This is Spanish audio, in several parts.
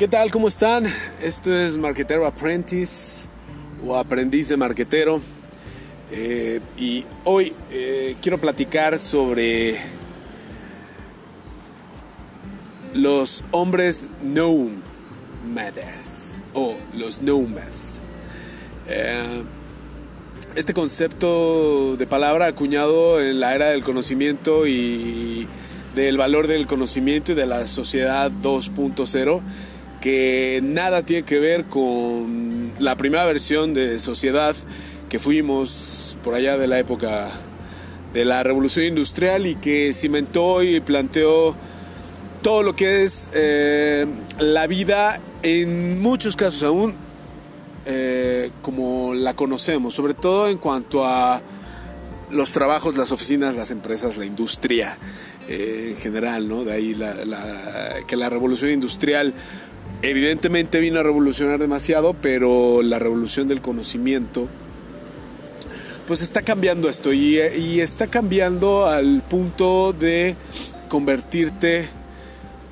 ¿Qué tal? ¿Cómo están? Esto es Marquetero Apprentice o Aprendiz de Marquetero. Eh, y hoy eh, quiero platicar sobre los hombres nómadas o los nomads. Eh, este concepto de palabra acuñado en la era del conocimiento y del valor del conocimiento y de la sociedad 2.0 que nada tiene que ver con la primera versión de sociedad que fuimos por allá de la época de la revolución industrial y que cimentó y planteó todo lo que es eh, la vida en muchos casos aún eh, como la conocemos, sobre todo en cuanto a los trabajos, las oficinas, las empresas, la industria eh, en general, ¿no? De ahí que la revolución industrial evidentemente vino a revolucionar demasiado, pero la revolución del conocimiento, pues está cambiando esto y, está cambiando al punto de convertirte,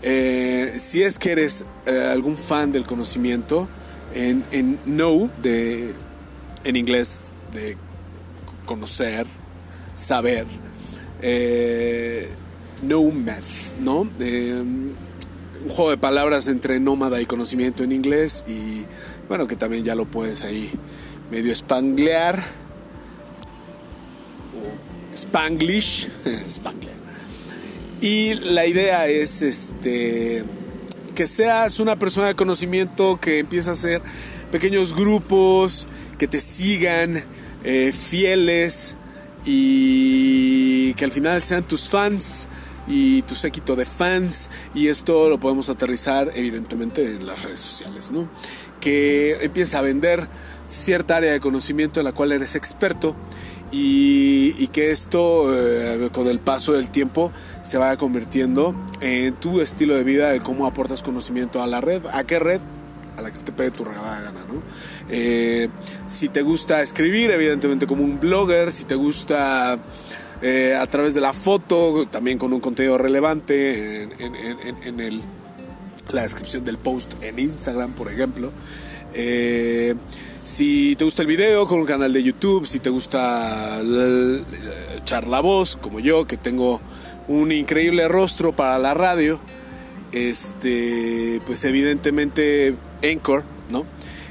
eh, si es que eres eh, algún fan del conocimiento, en, en know, de, en inglés, de conocer, saber, eh, know math, ¿no? Un juego de palabras entre nómada y conocimiento en inglés y bueno, que también ya lo puedes ahí medio spanglear o spanglish, spangler. Y la idea es este que seas una persona de conocimiento que empieza a hacer pequeños grupos, que te sigan, eh, fieles y que al final sean tus fans y tu séquito de fans y esto lo podemos aterrizar evidentemente en las redes sociales, ¿no? Que empieza a vender cierta área de conocimiento en la cual eres experto y, que esto eh, con el paso del tiempo se vaya convirtiendo en tu estilo de vida, de cómo aportas conocimiento a la red, a qué red, a la que te pegue tu regalada gana, ¿no? Eh, si te gusta escribir, evidentemente como un blogger, si te gusta eh, a través de la foto, también con un contenido relevante en, el, la descripción del post en Instagram, por ejemplo. Eh, si te gusta el video, con un canal de YouTube, si te gusta echar la voz, como yo, que tengo un increíble rostro para la radio, este, pues evidentemente Anchor, ¿no?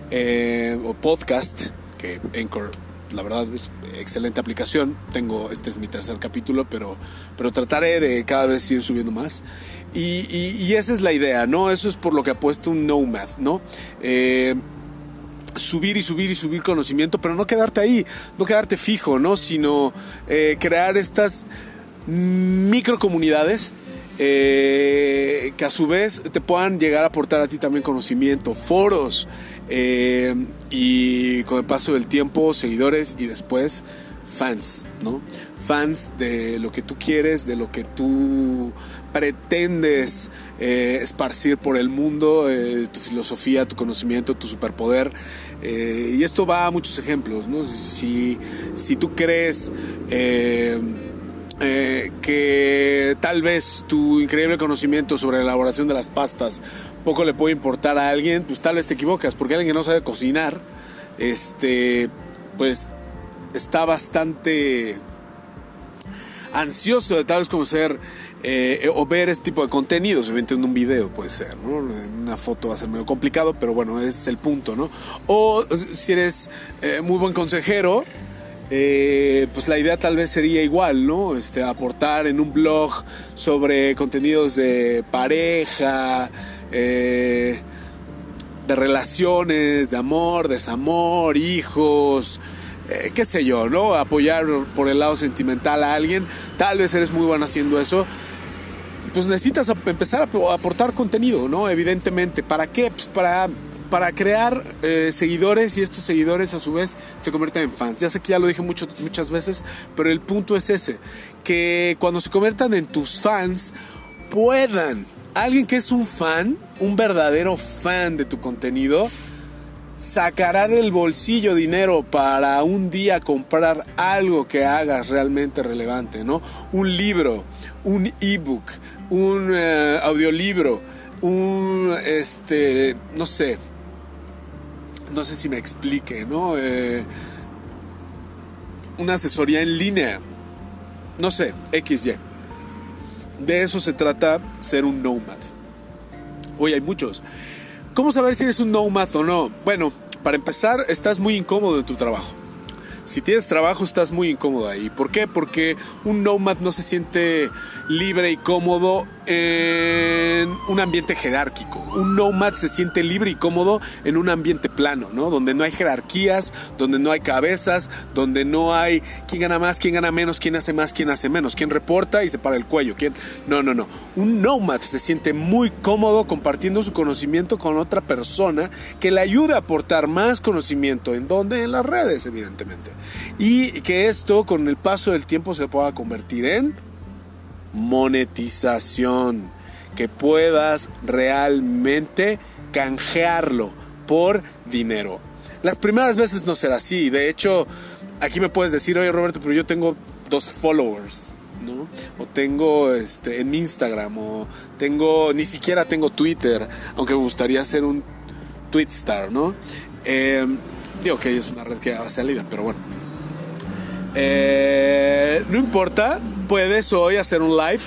Eh, o podcast, que Anchor la verdad es excelente aplicación. Tengo, este es mi tercer capítulo, pero, pero trataré de cada vez ir subiendo más. Y, esa es la idea, ¿no? Eso es por lo que ha puesto un Nomad, ¿no? Eh, subir y subir y subir conocimiento, pero no quedarte ahí, no quedarte fijo, ¿no? Sino eh, crear estas microcomunidades eh, que a su vez te puedan llegar a aportar a ti también conocimiento, foros eh, y con el paso del tiempo seguidores y después fans, ¿no? Fans de lo que tú quieres, de lo que tú pretendes eh, esparcir por el mundo, tu filosofía, tu conocimiento, tu superpoder. y esto va a muchos ejemplos, ¿no? Si, si tú crees que tal vez tu increíble conocimiento sobre la elaboración de las pastas poco le puede importar a alguien, pues tal vez te equivocas, porque alguien que no sabe cocinar, este, pues está bastante ansioso de tal vez conocer eh, o ver este tipo de contenidos, obviamente en un video puede ser, ¿no? En una foto va a ser medio complicado, pero bueno, es el punto, ¿no? O si eres eh, muy buen consejero, eh, pues la idea tal vez sería igual, ¿no? Este, aportar en un blog sobre contenidos de pareja, eh, de relaciones, de amor, desamor, hijos, eh, qué sé yo, ¿no? Apoyar por el lado sentimental a alguien. Tal vez eres muy bueno haciendo eso. Pues necesitas empezar a aportar contenido, ¿no? Evidentemente. ¿Para qué? Pues para para crear eh, seguidores y estos seguidores a su vez se convierten en fans. Ya sé que ya lo dije mucho, muchas veces, pero el punto es ese, que cuando se conviertan en tus fans, puedan, alguien que es un fan, un verdadero fan de tu contenido, sacará del bolsillo dinero para un día comprar algo que hagas realmente relevante, ¿no? Un libro, un ebook, un eh, audiolibro, un, este, no sé, no sé si me explique, ¿no? Eh, una asesoría en línea, no sé, XY. De eso se trata ser un nomad. Hoy hay muchos. ¿Cómo saber si eres un nomad o no? Bueno, para empezar, estás muy incómodo en tu trabajo. Si tienes trabajo estás muy incómodo ahí. ¿Por qué? Porque un nomad no se siente libre y cómodo en un ambiente jerárquico. Un nomad se siente libre y cómodo en un ambiente plano, ¿no? Donde no hay jerarquías, donde no hay cabezas, donde no hay quién gana más, quién gana menos, quién hace más, quién hace menos, quién reporta y se para el cuello, quién... No, no, no. Un nomad se siente muy cómodo compartiendo su conocimiento con otra persona que le ayude a aportar más conocimiento. ¿En dónde? En las redes, evidentemente. Y que esto con el paso del tiempo se pueda convertir en monetización. Que puedas realmente canjearlo por dinero. Las primeras veces no será así. De hecho, aquí me puedes decir, oye Roberto, pero yo tengo dos followers. ¿no? O tengo este, en Instagram, o tengo, ni siquiera tengo Twitter, aunque me gustaría ser un Twitstar, ¿no? Eh, digo que es una red que va salida, pero bueno. Eh, no importa, puedes hoy hacer un live,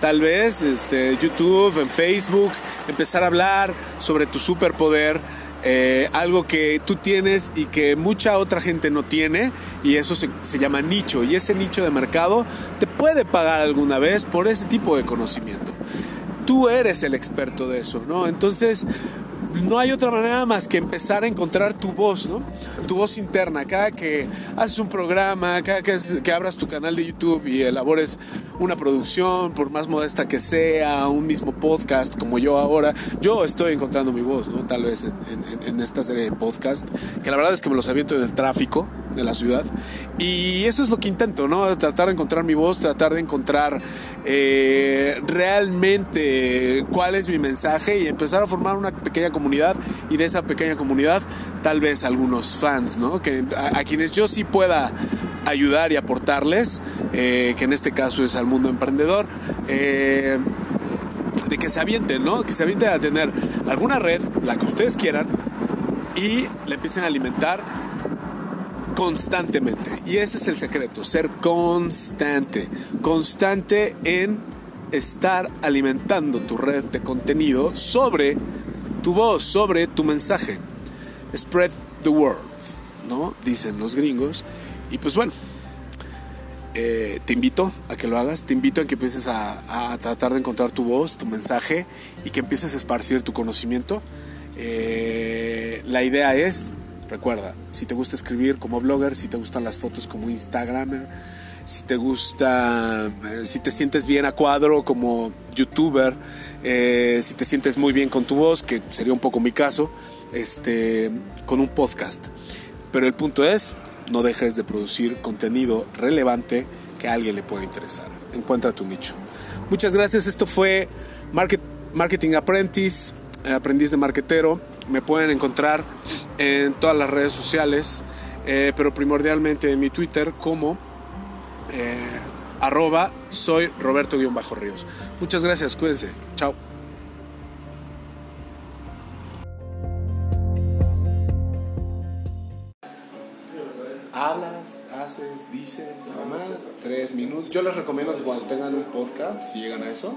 tal vez, este, YouTube, en Facebook, empezar a hablar sobre tu superpoder. Eh, algo que tú tienes y que mucha otra gente no tiene y eso se, se, llama nicho y ese nicho de mercado te puede pagar alguna vez por ese tipo de conocimiento. Tú eres el experto de eso, ¿no? Entonces no hay otra manera más que empezar a encontrar tu voz, ¿no? Tu voz interna. Cada que haces un programa, cada que, abras tu canal de YouTube y elabores una producción, por más modesta que sea, un mismo podcast como yo ahora, yo estoy encontrando mi voz, ¿no? Tal vez en esta serie de podcast, que la verdad es que me los aviento en el tráfico de la ciudad. Y eso es lo que intento, ¿no? Tratar de encontrar mi voz, tratar de encontrar eh, realmente cuál es mi mensaje y empezar a formar una pequeña comunidad y de esa pequeña comunidad tal vez algunos fans, ¿no? Que, a, quienes yo sí pueda ayudar y aportarles, eh, que en este caso es al mundo emprendedor. Eh, de que se avienten, ¿no? Que se avienten a tener alguna red, la que ustedes quieran, y le empiecen a alimentar constantemente. Y ese es el secreto, ser constante. Constante en estar alimentando tu red de contenido sobre tu voz, sobre tu mensaje. Spread the word, ¿no? Dicen los gringos. Y pues bueno, eh, te invito a que lo hagas, te invito a que empieces a, a, tratar de encontrar tu voz, tu mensaje y que empieces a esparcir tu conocimiento. Eh, la idea es Recuerda, si te gusta escribir como blogger, si te gustan las fotos como Instagramer, si te gusta, eh, si te sientes bien a cuadro como youtuber, eh, si te sientes muy bien con tu voz, que sería un poco mi caso, este, con un podcast. Pero el punto es, no dejes de producir contenido relevante que a alguien le pueda interesar. Encuentra tu nicho. Muchas gracias, esto fue Market, Marketing Apprentice, aprendiz de marquetero me pueden encontrar en todas las redes sociales, eh, pero primordialmente en mi Twitter como eh, arroba soy Roberto-Ríos. Muchas gracias, cuídense. Chao. Hablas, haces, dices, nada más, tres minutos. Yo les recomiendo que cuando tengan un podcast, si llegan a eso,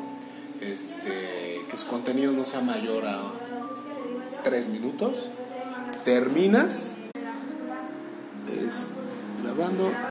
este, que su contenido no sea mayor a tres minutos, terminas, es grabando.